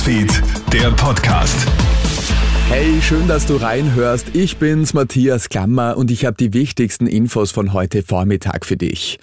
Newsfeed, der Podcast. Hey, schön, dass du reinhörst. Ich bin's, Matthias Klammer, und ich habe die wichtigsten Infos von heute Vormittag für dich.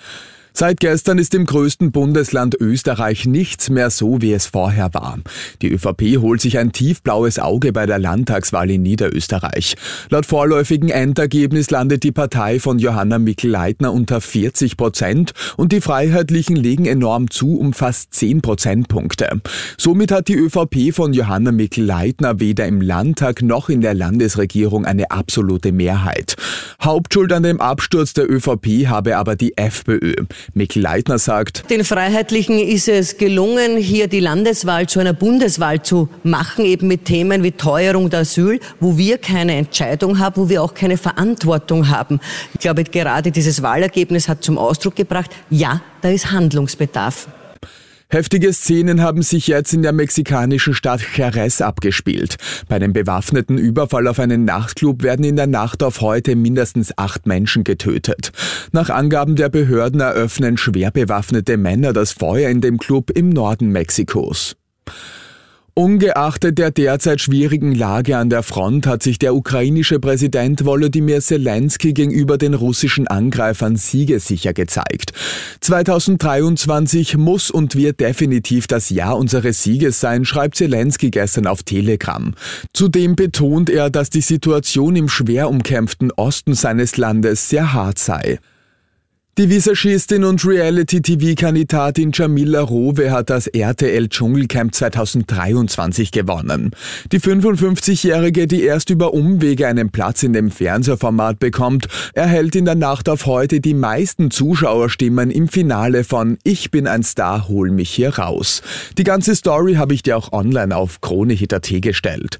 Seit gestern ist im größten Bundesland Österreich nichts mehr so, wie es vorher war. Die ÖVP holt sich ein tiefblaues Auge bei der Landtagswahl in Niederösterreich. Laut vorläufigen Endergebnis landet die Partei von Johanna Mikl-Leitner unter 40 Prozent und die Freiheitlichen legen enorm zu um fast 10 Prozentpunkte. Somit hat die ÖVP von Johanna Mikl-Leitner weder im Landtag noch in der Landesregierung eine absolute Mehrheit. Hauptschuld an dem Absturz der ÖVP habe aber die FPÖ. Mikl Leitner sagt, den Freiheitlichen ist es gelungen, hier die Landeswahl zu einer Bundeswahl zu machen, eben mit Themen wie Teuerung der Asyl, wo wir keine Entscheidung haben, wo wir auch keine Verantwortung haben. Ich glaube, gerade dieses Wahlergebnis hat zum Ausdruck gebracht, ja, da ist Handlungsbedarf. Heftige Szenen haben sich jetzt in der mexikanischen Stadt Jerez abgespielt. Bei einem bewaffneten Überfall auf einen Nachtclub werden in der Nacht auf heute mindestens acht Menschen getötet. Nach Angaben der Behörden eröffnen schwer bewaffnete Männer das Feuer in dem Club im Norden Mexikos. Ungeachtet der derzeit schwierigen Lage an der Front hat sich der ukrainische Präsident Volodymyr Zelensky gegenüber den russischen Angreifern siegesicher gezeigt. 2023 muss und wird definitiv das Jahr unseres Sieges sein, schreibt Zelensky gestern auf Telegram. Zudem betont er, dass die Situation im schwer umkämpften Osten seines Landes sehr hart sei. Die Visagistin und Reality-TV-Kandidatin Jamila Rowe hat das RTL Dschungelcamp 2023 gewonnen. Die 55-Jährige, die erst über Umwege einen Platz in dem Fernsehformat bekommt, erhält in der Nacht auf heute die meisten Zuschauerstimmen im Finale von Ich bin ein Star, hol mich hier raus. Die ganze Story habe ich dir auch online auf KroneHit.at gestellt.